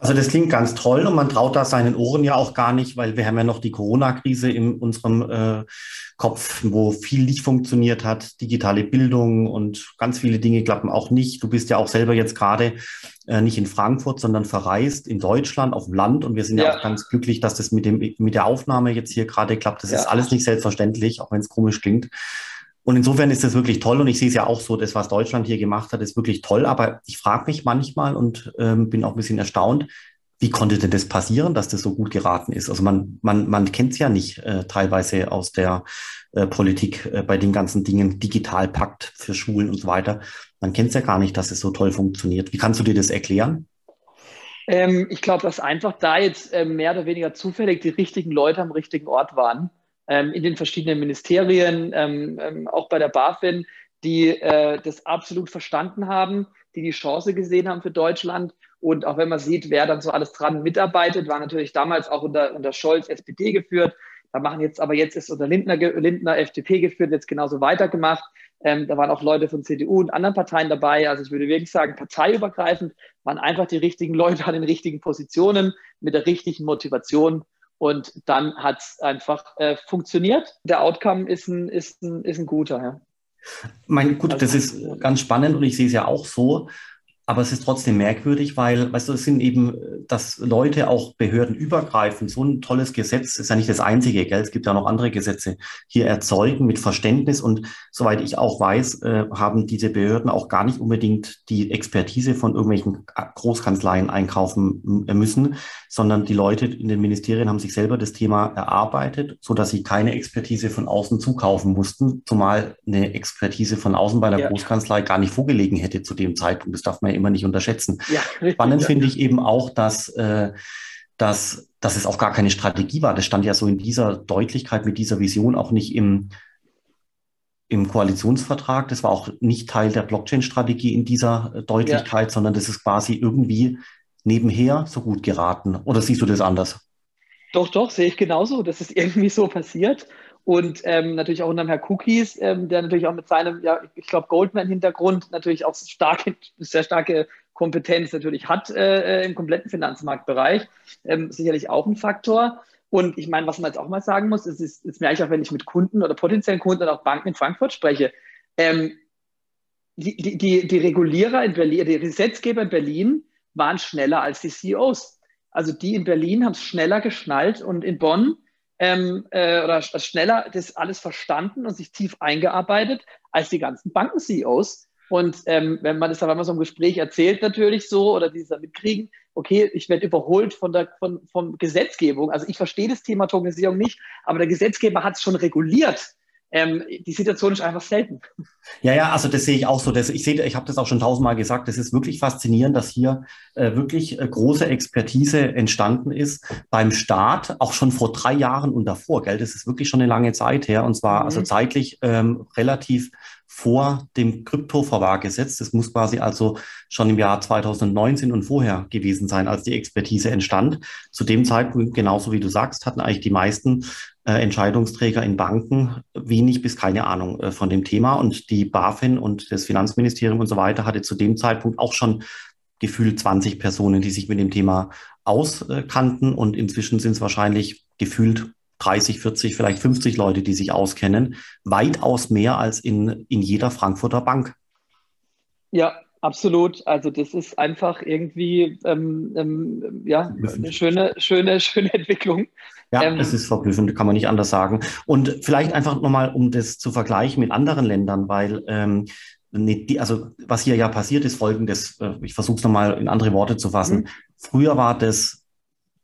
[SPEAKER 1] Also das klingt ganz toll und man traut da seinen Ohren ja auch gar nicht, weil wir haben ja noch die Corona-Krise in unserem äh, Kopf, wo viel nicht funktioniert hat, digitale Bildung und ganz viele Dinge klappen auch nicht. Du bist ja auch selber jetzt gerade äh, nicht in Frankfurt, sondern verreist in Deutschland auf dem Land und wir sind ja, ja auch ganz glücklich, dass das mit dem mit der Aufnahme jetzt hier gerade klappt. Das ja. ist alles nicht selbstverständlich, auch wenn es komisch klingt. Und insofern ist das wirklich toll und ich sehe es ja auch so, das, was Deutschland hier gemacht hat, ist wirklich toll. Aber ich frage mich manchmal und ähm, bin auch ein bisschen erstaunt, wie konnte denn das passieren, dass das so gut geraten ist? Also man, man, man kennt es ja nicht äh, teilweise aus der äh, Politik äh, bei den ganzen Dingen, Digitalpakt für Schulen und so weiter. Man kennt es ja gar nicht, dass es so toll funktioniert. Wie kannst du dir das erklären?
[SPEAKER 2] Ähm, ich glaube, dass einfach da jetzt äh, mehr oder weniger zufällig die richtigen Leute am richtigen Ort waren in den verschiedenen Ministerien, ähm, ähm, auch bei der BaFin, die äh, das absolut verstanden haben, die die Chance gesehen haben für Deutschland. Und auch wenn man sieht, wer dann so alles dran mitarbeitet, war natürlich damals auch unter, unter Scholz SPD geführt, Da machen jetzt, aber jetzt ist unter Lindner, Lindner FDP geführt, jetzt genauso weitergemacht. Ähm, da waren auch Leute von CDU und anderen Parteien dabei. Also ich würde wirklich sagen, parteiübergreifend waren einfach die richtigen Leute an den richtigen Positionen mit der richtigen Motivation. Und dann hat es einfach äh, funktioniert. Der Outcome ist ein, ist ein, ist ein guter. Ja.
[SPEAKER 1] Mein, gut, das ist ganz spannend und ich sehe es ja auch so. Aber es ist trotzdem merkwürdig, weil, weißt du, es sind eben, dass Leute auch behördenübergreifend so ein tolles Gesetz, ist ja nicht das einzige, gell? Es gibt ja noch andere Gesetze, hier erzeugen mit Verständnis. Und soweit ich auch weiß, äh, haben diese Behörden auch gar nicht unbedingt die Expertise von irgendwelchen Großkanzleien einkaufen müssen, sondern die Leute in den Ministerien haben sich selber das Thema erarbeitet, so dass sie keine Expertise von außen zukaufen mussten, zumal eine Expertise von außen bei der ja. Großkanzlei gar nicht vorgelegen hätte zu dem Zeitpunkt. Das darf man ja immer nicht unterschätzen. Ja, richtig, Spannend ja. finde ich eben auch, dass, äh, dass, dass es auch gar keine Strategie war. Das stand ja so in dieser Deutlichkeit, mit dieser Vision auch nicht im, im Koalitionsvertrag. Das war auch nicht Teil der Blockchain-Strategie in dieser äh, Deutlichkeit, ja. sondern das ist quasi irgendwie nebenher so gut geraten. Oder siehst du das anders?
[SPEAKER 2] Doch, doch, sehe ich genauso. Das ist irgendwie so passiert. Und ähm, natürlich auch unter Herr Cookies, ähm, der natürlich auch mit seinem, ja, ich glaube, Goldman-Hintergrund natürlich auch starke, sehr starke Kompetenz natürlich hat äh, äh, im kompletten Finanzmarktbereich. Ähm, sicherlich auch ein Faktor. Und ich meine, was man jetzt auch mal sagen muss, ist, ist, ist merke ich auch, wenn ich mit Kunden oder potenziellen Kunden oder auch Banken in Frankfurt spreche, ähm, die, die, die Regulierer in Berlin, die Gesetzgeber in Berlin waren schneller als die CEOs. Also die in Berlin haben es schneller geschnallt und in Bonn ähm, äh, oder schneller das alles verstanden und sich tief eingearbeitet als die ganzen Banken-CEOs. Und ähm, wenn man das dann einmal so im Gespräch erzählt, natürlich so, oder die es dann mitkriegen, okay, ich werde überholt von der von, von Gesetzgebung. Also ich verstehe das Thema Tokenisierung nicht, aber der Gesetzgeber hat es schon reguliert ähm, die Situation ist einfach selten.
[SPEAKER 1] Ja, ja, also das sehe ich auch so. Das, ich sehe, ich habe das auch schon tausendmal gesagt. Das ist wirklich faszinierend, dass hier äh, wirklich äh, große Expertise entstanden ist beim Staat, auch schon vor drei Jahren und davor. Gell, das ist wirklich schon eine lange Zeit her und zwar also mhm. also zeitlich ähm, relativ vor dem Kryptoverwahrgesetz. Das muss quasi also schon im Jahr 2019 und vorher gewesen sein, als die Expertise entstand. Zu dem Zeitpunkt, genauso wie du sagst, hatten eigentlich die meisten Entscheidungsträger in Banken wenig bis keine Ahnung äh, von dem Thema. Und die BaFin und das Finanzministerium und so weiter hatte zu dem Zeitpunkt auch schon gefühlt 20 Personen, die sich mit dem Thema auskannten. Und inzwischen sind es wahrscheinlich gefühlt 30, 40, vielleicht 50 Leute, die sich auskennen. Weitaus mehr als in, in jeder Frankfurter Bank.
[SPEAKER 2] Ja, absolut. Also das ist einfach irgendwie ähm, ähm, ja, eine schöne, schöne, schöne Entwicklung.
[SPEAKER 1] Ja, ähm, es ist verblüffend, kann man nicht anders sagen. Und vielleicht einfach nochmal, um das zu vergleichen mit anderen Ländern, weil ähm, also was hier ja passiert ist, folgendes, äh, ich versuche es nochmal in andere Worte zu fassen. Mhm. Früher war das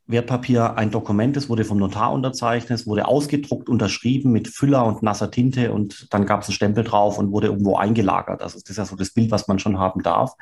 [SPEAKER 1] Wertpapier ein Dokument, es wurde vom Notar unterzeichnet, wurde ausgedruckt, unterschrieben mit Füller und nasser Tinte und dann gab es einen Stempel drauf und wurde irgendwo eingelagert. Also das ist ja so das Bild, was man schon haben darf.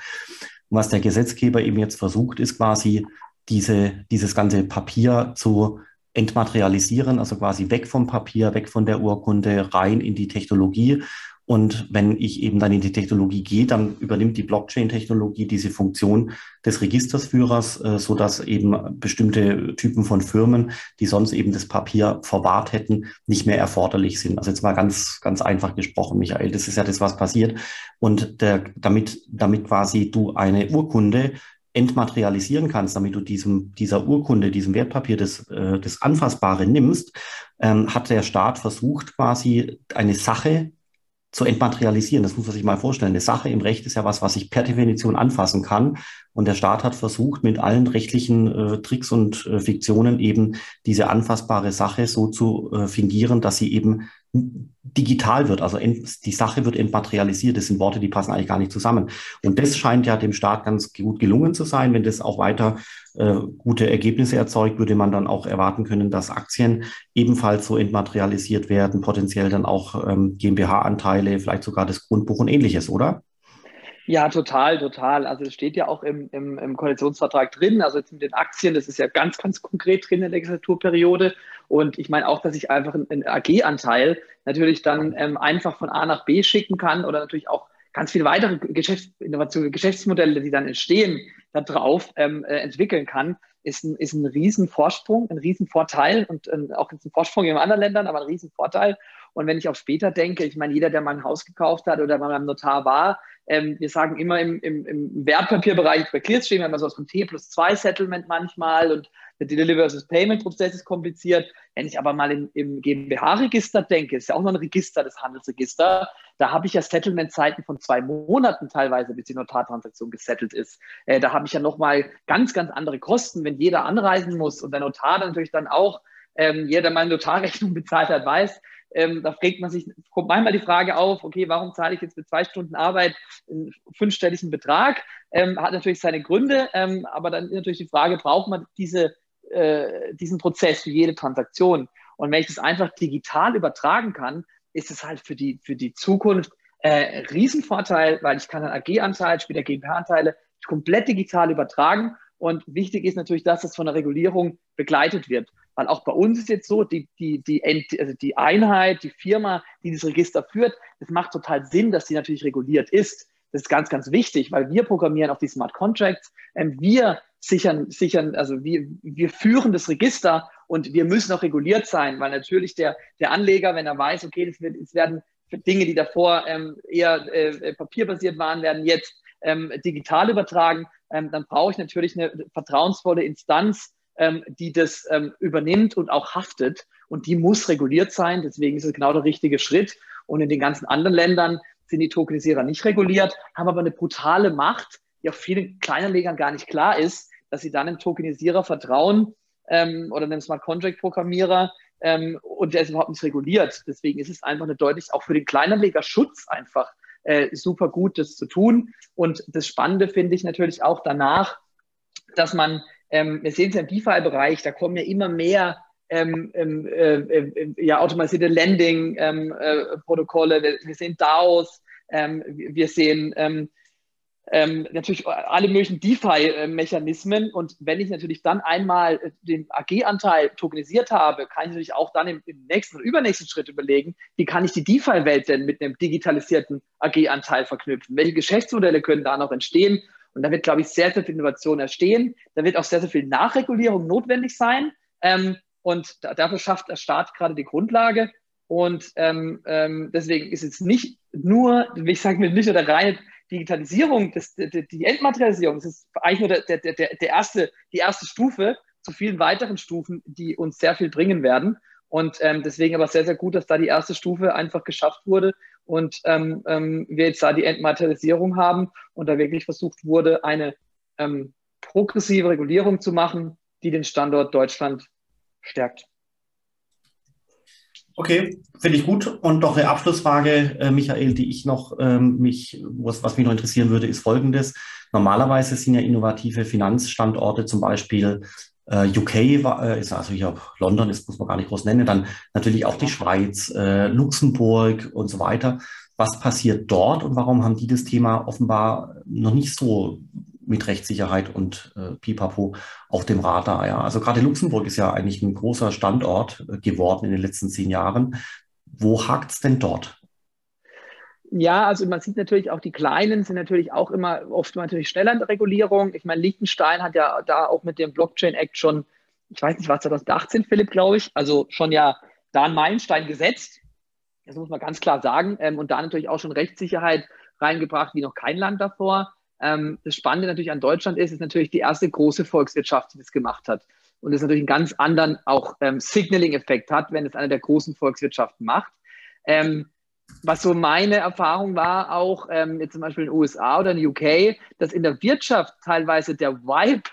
[SPEAKER 1] Und was der Gesetzgeber eben jetzt versucht, ist quasi diese, dieses ganze Papier zu entmaterialisieren, also quasi weg vom Papier, weg von der Urkunde, rein in die Technologie und wenn ich eben dann in die Technologie gehe, dann übernimmt die Blockchain-Technologie diese Funktion des Registersführers, äh, so dass eben bestimmte Typen von Firmen, die sonst eben das Papier verwahrt hätten, nicht mehr erforderlich sind. Also jetzt mal ganz, ganz einfach gesprochen, Michael. Das ist ja das, was passiert. Und der, damit, damit quasi du eine Urkunde entmaterialisieren kannst, damit du diesem, dieser Urkunde, diesem Wertpapier das, äh, das Anfassbare nimmst, ähm, hat der Staat versucht, quasi eine Sache zu entmaterialisieren. Das muss man sich mal vorstellen. Eine Sache im Recht ist ja was, was ich per Definition anfassen kann. Und der Staat hat versucht, mit allen rechtlichen äh, Tricks und äh, Fiktionen eben diese anfassbare Sache so zu äh, fingieren, dass sie eben digital wird. Also die Sache wird entmaterialisiert. Das sind Worte, die passen eigentlich gar nicht zusammen. Und das scheint ja dem Staat ganz gut gelungen zu sein. Wenn das auch weiter äh, gute Ergebnisse erzeugt, würde man dann auch erwarten können, dass Aktien ebenfalls so entmaterialisiert werden, potenziell dann auch ähm, GmbH-Anteile, vielleicht sogar das Grundbuch und ähnliches, oder?
[SPEAKER 2] Ja, total, total. Also es steht ja auch im, im, im Koalitionsvertrag drin, also jetzt mit den Aktien, das ist ja ganz, ganz konkret drin in der Legislaturperiode. Und ich meine auch, dass ich einfach einen AG-Anteil natürlich dann ähm, einfach von A nach B schicken kann oder natürlich auch ganz viele weitere Geschäftsinnovationen, Geschäftsmodelle, die dann entstehen, darauf ähm, äh, entwickeln kann. ist ein, ist ein Riesenvorsprung, ein Riesenvorteil und äh, auch ein Vorsprung in anderen Ländern, aber ein Riesenvorteil. Und wenn ich auch später denke, ich meine, jeder, der mal ein Haus gekauft hat oder mal beim Notar war, ähm, wir sagen immer im, im, im Wertpapierbereich bei Clearstream, wenn man so von T plus 2 Settlement manchmal und der Delivery versus Payment Prozess ist kompliziert. Wenn ich aber mal im, im GmbH-Register denke, ist ja auch noch ein Register, das Handelsregister, da habe ich ja Settlement-Zeiten von zwei Monaten teilweise, bis die Notartransaktion gesettelt ist. Äh, da habe ich ja nochmal ganz, ganz andere Kosten, wenn jeder anreisen muss und der Notar natürlich dann auch, ähm, jeder, der meine Notarrechnung bezahlt hat, weiß, ähm, da fragt man sich, kommt manchmal die Frage auf, okay, warum zahle ich jetzt mit zwei Stunden Arbeit einen fünfstelligen Betrag? Ähm, hat natürlich seine Gründe, ähm, aber dann ist natürlich die Frage, braucht man diese, äh, diesen Prozess für jede Transaktion? Und wenn ich das einfach digital übertragen kann, ist es halt für die, für die Zukunft äh, Riesenvorteil, weil ich kann einen AG-Anteil, später GmbH-Anteile komplett digital übertragen. Und wichtig ist natürlich, dass das von der Regulierung begleitet wird. Weil auch bei uns ist jetzt so, die, die, die, also die Einheit, die Firma, die das Register führt, es macht total Sinn, dass sie natürlich reguliert ist. Das ist ganz, ganz wichtig, weil wir programmieren auf die Smart Contracts. Ähm, wir sichern, sichern, also wir, wir führen das Register und wir müssen auch reguliert sein, weil natürlich der, der Anleger, wenn er weiß, okay, es, wird, es werden Dinge, die davor ähm, eher äh, papierbasiert waren, werden jetzt ähm, digital übertragen, ähm, dann brauche ich natürlich eine vertrauensvolle Instanz, ähm, die das ähm, übernimmt und auch haftet. Und die muss reguliert sein. Deswegen ist es genau der richtige Schritt. Und in den ganzen anderen Ländern sind die Tokenisierer nicht reguliert, haben aber eine brutale Macht, die auch vielen Kleinanlegern gar nicht klar ist, dass sie dann einem Tokenisierer vertrauen ähm, oder einem Smart Contract Programmierer ähm, und der ist überhaupt nicht reguliert. Deswegen ist es einfach eine deutlich, auch für den Kleinanleger Schutz einfach äh, super gut, das zu tun. Und das Spannende finde ich natürlich auch danach, dass man ähm, wir sehen es im DeFi-Bereich, da kommen ja immer mehr ähm, ähm äh, äh, ja, automatisierte Landing-Protokolle. Ähm, äh, wir, wir, sehen DAOs, ähm, wir sehen ähm, natürlich alle möglichen DeFi-Mechanismen. Und wenn ich natürlich dann einmal den AG-Anteil tokenisiert habe, kann ich natürlich auch dann im, im nächsten oder übernächsten Schritt überlegen, wie kann ich die DeFi-Welt denn mit einem digitalisierten AG-Anteil verknüpfen? Welche Geschäftsmodelle können da noch entstehen? Und da wird, glaube ich, sehr, sehr viel Innovation entstehen. Da wird auch sehr, sehr viel Nachregulierung notwendig sein. Ähm, und da, dafür schafft der Staat gerade die Grundlage. Und ähm, ähm, deswegen ist es nicht nur, wie ich sage, nicht nur der reine Digitalisierung, das, die, die Entmaterialisierung, das ist eigentlich nur der, der, der, der erste, die erste Stufe zu vielen weiteren Stufen, die uns sehr viel bringen werden. Und ähm, deswegen aber sehr, sehr gut, dass da die erste Stufe einfach geschafft wurde und ähm, ähm, wir jetzt da die Entmaterialisierung haben und da wirklich versucht wurde, eine ähm, progressive Regulierung zu machen, die den Standort Deutschland stärkt.
[SPEAKER 1] Okay, finde ich gut. Und noch eine Abschlussfrage, äh, Michael, die ich noch ähm, mich, was, was mich noch interessieren würde, ist folgendes. Normalerweise sind ja innovative Finanzstandorte zum Beispiel UK war, äh, ist also hier London, ist muss man gar nicht groß nennen, dann natürlich auch die Schweiz, äh, Luxemburg und so weiter. Was passiert dort und warum haben die das Thema offenbar noch nicht so mit Rechtssicherheit und äh, Pipapo auf dem Radar? Ja? Also gerade Luxemburg ist ja eigentlich ein großer Standort äh, geworden in den letzten zehn Jahren. Wo hakt es denn dort?
[SPEAKER 2] Ja, also man sieht natürlich auch, die Kleinen sind natürlich auch immer oft natürlich schneller in der Regulierung. Ich meine, Liechtenstein hat ja da auch mit dem Blockchain Act schon, ich weiß nicht, was 2018, Philipp, glaube ich, also schon ja da einen Meilenstein gesetzt. Das muss man ganz klar sagen. Ähm, und da natürlich auch schon Rechtssicherheit reingebracht wie noch kein Land davor. Ähm, das Spannende natürlich an Deutschland ist, ist natürlich die erste große Volkswirtschaft, die das gemacht hat. Und das natürlich einen ganz anderen auch ähm, Signaling-Effekt hat, wenn es eine der großen Volkswirtschaften macht. Ähm, was so meine Erfahrung war, auch ähm, jetzt zum Beispiel in den USA oder in den UK, dass in der Wirtschaft teilweise der Vibe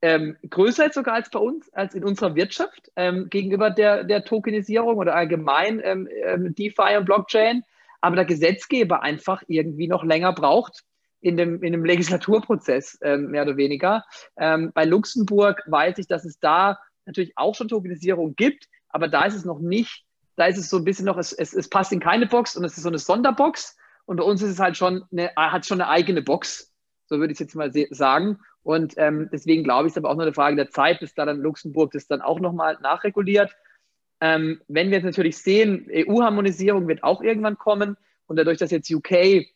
[SPEAKER 2] ähm, größer ist sogar als bei uns, als in unserer Wirtschaft ähm, gegenüber der, der Tokenisierung oder allgemein ähm, ähm, DeFi und Blockchain, aber der Gesetzgeber einfach irgendwie noch länger braucht in dem, in dem Legislaturprozess, ähm, mehr oder weniger. bei Luxemburg weiß ich, dass es da natürlich auch schon Tokenisierung gibt, aber da ist es noch nicht da ist es so ein bisschen noch, es, es, es passt in keine Box und es ist so eine Sonderbox. Und bei uns ist es halt schon eine, hat schon eine eigene Box. So würde ich es jetzt mal sagen. Und ähm, deswegen glaube ich, es ist aber auch nur eine Frage der Zeit, bis da dann Luxemburg das dann auch nochmal nachreguliert. Ähm, wenn wir jetzt natürlich sehen, EU-Harmonisierung wird auch irgendwann kommen und dadurch, dass jetzt UK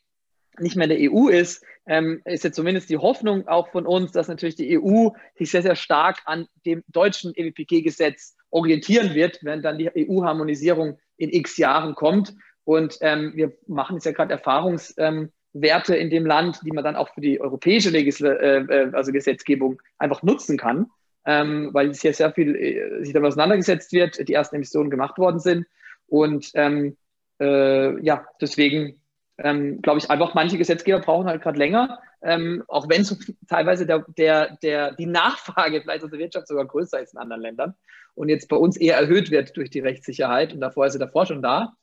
[SPEAKER 2] nicht mehr in der EU ist, ähm, ist jetzt zumindest die Hoffnung auch von uns, dass natürlich die EU sich sehr, sehr stark an dem deutschen EWPG-Gesetz orientieren wird, wenn dann die EU-Harmonisierung in x Jahren kommt. Und ähm, wir machen jetzt ja gerade Erfahrungswerte ähm, in dem Land, die man dann auch für die europäische Legisl äh, äh, also Gesetzgebung einfach nutzen kann, ähm, weil hier sehr viel äh, sich damit auseinandergesetzt wird, die ersten Emissionen gemacht worden sind. Und ähm, äh, ja, deswegen ähm, glaube ich, einfach manche Gesetzgeber brauchen halt gerade länger, ähm, auch wenn so teilweise der, der, der, die Nachfrage vielleicht aus der Wirtschaft sogar größer ist in anderen Ländern und jetzt bei uns eher erhöht wird durch die Rechtssicherheit und davor ist sie davor schon da.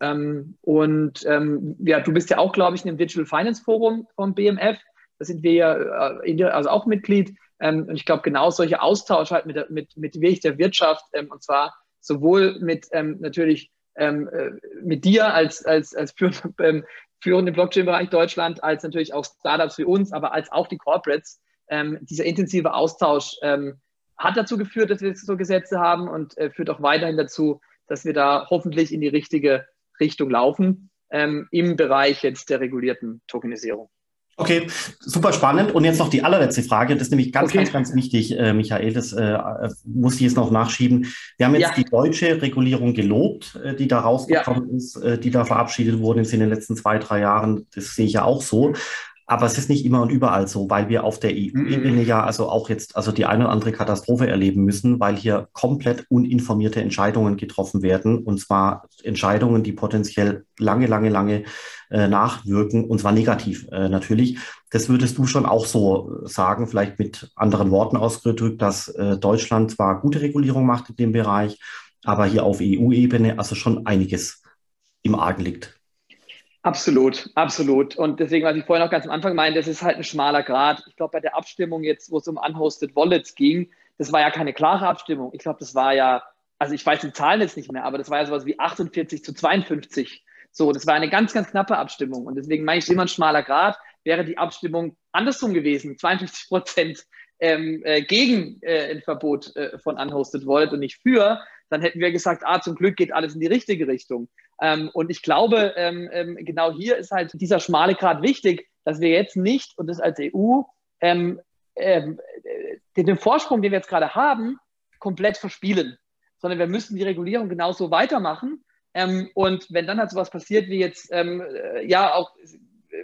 [SPEAKER 2] Ähm, und ähm, ja, du bist ja auch, glaube ich, in dem Digital Finance Forum vom BMF. Da sind wir ja äh, also auch Mitglied. Ähm, und ich glaube, genau solche Austausch halt mit, der, mit, mit wirklich der Wirtschaft ähm, und zwar sowohl mit ähm, natürlich ähm, äh, mit dir als, als, als führende, ähm, führende Blockchain-Bereich Deutschland, als natürlich auch Startups wie uns, aber als auch die Corporates. Ähm, dieser intensive Austausch ähm, hat dazu geführt, dass wir so Gesetze haben und äh, führt auch weiterhin dazu, dass wir da hoffentlich in die richtige Richtung laufen ähm, im Bereich jetzt der regulierten Tokenisierung.
[SPEAKER 1] Okay, super spannend. Und jetzt noch die allerletzte Frage. Das ist nämlich ganz, okay. ganz, ganz wichtig, äh, Michael. Das äh, muss ich jetzt noch nachschieben. Wir haben jetzt ja. die deutsche Regulierung gelobt, äh, die da rausgekommen ja. ist, äh, die da verabschiedet wurde in den letzten zwei, drei Jahren. Das sehe ich ja auch so. Aber es ist nicht immer und überall so, weil wir auf der EU-Ebene mhm. ja also auch jetzt also die eine oder andere Katastrophe erleben müssen, weil hier komplett uninformierte Entscheidungen getroffen werden. Und zwar Entscheidungen, die potenziell lange, lange, lange äh, nachwirken, und zwar negativ äh, natürlich. Das würdest du schon auch so sagen, vielleicht mit anderen Worten ausgedrückt, dass äh, Deutschland zwar gute Regulierung macht in dem Bereich, aber hier auf EU-Ebene also schon einiges im Argen liegt.
[SPEAKER 2] Absolut, absolut. Und deswegen, was ich vorhin auch ganz am Anfang meinte, das ist halt ein schmaler Grad. Ich glaube, bei der Abstimmung jetzt, wo es um Unhosted Wallets ging, das war ja keine klare Abstimmung. Ich glaube, das war ja, also ich weiß die Zahlen jetzt nicht mehr, aber das war ja sowas wie 48 zu 52. So, das war eine ganz, ganz knappe Abstimmung. Und deswegen meine ich immer ein schmaler Grad. Wäre die Abstimmung andersrum gewesen, 52 Prozent ähm, äh, gegen äh, ein Verbot äh, von Unhosted Wallet und nicht für, dann hätten wir gesagt, ah, zum Glück geht alles in die richtige Richtung. Ähm, und ich glaube, ähm, ähm, genau hier ist halt dieser schmale Grad wichtig, dass wir jetzt nicht und das als EU ähm, ähm, den, den Vorsprung, den wir jetzt gerade haben, komplett verspielen, sondern wir müssen die Regulierung genauso weitermachen. Ähm, und wenn dann halt sowas passiert wie jetzt, äh, ja, auch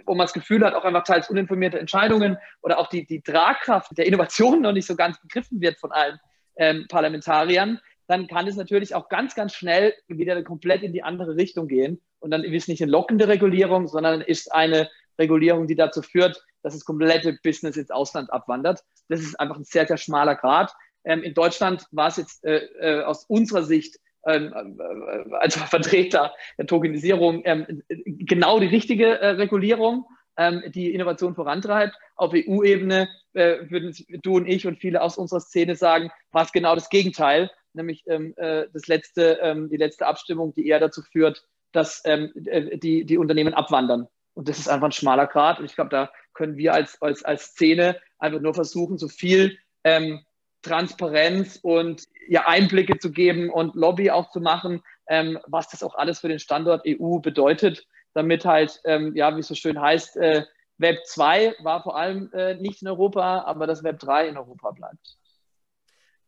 [SPEAKER 2] wo man das Gefühl hat, auch einfach teils uninformierte Entscheidungen oder auch die, die Tragkraft der Innovation noch nicht so ganz begriffen wird von allen ähm, Parlamentariern, dann kann es natürlich auch ganz, ganz schnell wieder komplett in die andere Richtung gehen. Und dann ist es nicht eine lockende Regulierung, sondern ist eine Regulierung, die dazu führt, dass das komplette Business ins Ausland abwandert. Das ist einfach ein sehr, sehr schmaler Grad. Ähm, in Deutschland war es jetzt äh, äh, aus unserer Sicht ähm, äh, als Vertreter der Tokenisierung ähm, genau die richtige äh, Regulierung, ähm, die Innovation vorantreibt. Auf EU-Ebene äh, würden du und ich und viele aus unserer Szene sagen, war es genau das Gegenteil nämlich ähm, äh, das letzte, ähm, die letzte Abstimmung, die eher dazu führt, dass ähm, äh, die, die Unternehmen abwandern. Und das ist einfach ein schmaler Grad. Und ich glaube, da können wir als, als, als Szene einfach nur versuchen, so viel ähm, Transparenz und ja, Einblicke zu geben und Lobby auch zu machen, ähm, was das auch alles für den Standort EU bedeutet, damit halt, ähm, ja, wie es so schön heißt, äh, Web 2 war vor allem äh, nicht in Europa, aber das Web 3 in Europa bleibt.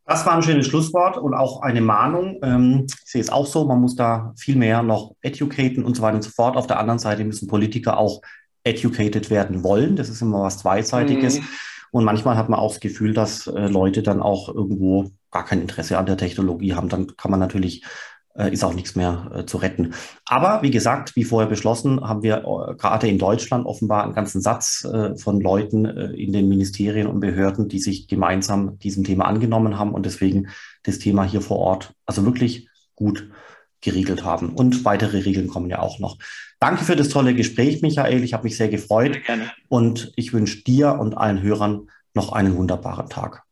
[SPEAKER 1] Das war ein schönes Schlusswort und auch eine Mahnung. Ähm, ich sehe es auch so, man muss da viel mehr noch educaten und so weiter und so fort. Auf der anderen Seite müssen Politiker auch educated werden wollen. Das ist immer was Zweiseitiges. Mhm. Und manchmal hat man auch das Gefühl, dass äh, Leute dann auch irgendwo gar kein Interesse an der Technologie haben. Dann kann man natürlich ist auch nichts mehr äh, zu retten. Aber wie gesagt, wie vorher beschlossen, haben wir äh, gerade in Deutschland offenbar einen ganzen Satz äh, von Leuten äh, in den Ministerien und Behörden, die sich gemeinsam diesem Thema angenommen haben und deswegen das Thema hier vor Ort also wirklich gut geregelt haben. Und weitere Regeln kommen ja auch noch. Danke für das tolle Gespräch, Michael. Ich habe mich sehr gefreut. Sehr. Und ich wünsche dir und allen Hörern noch einen wunderbaren Tag.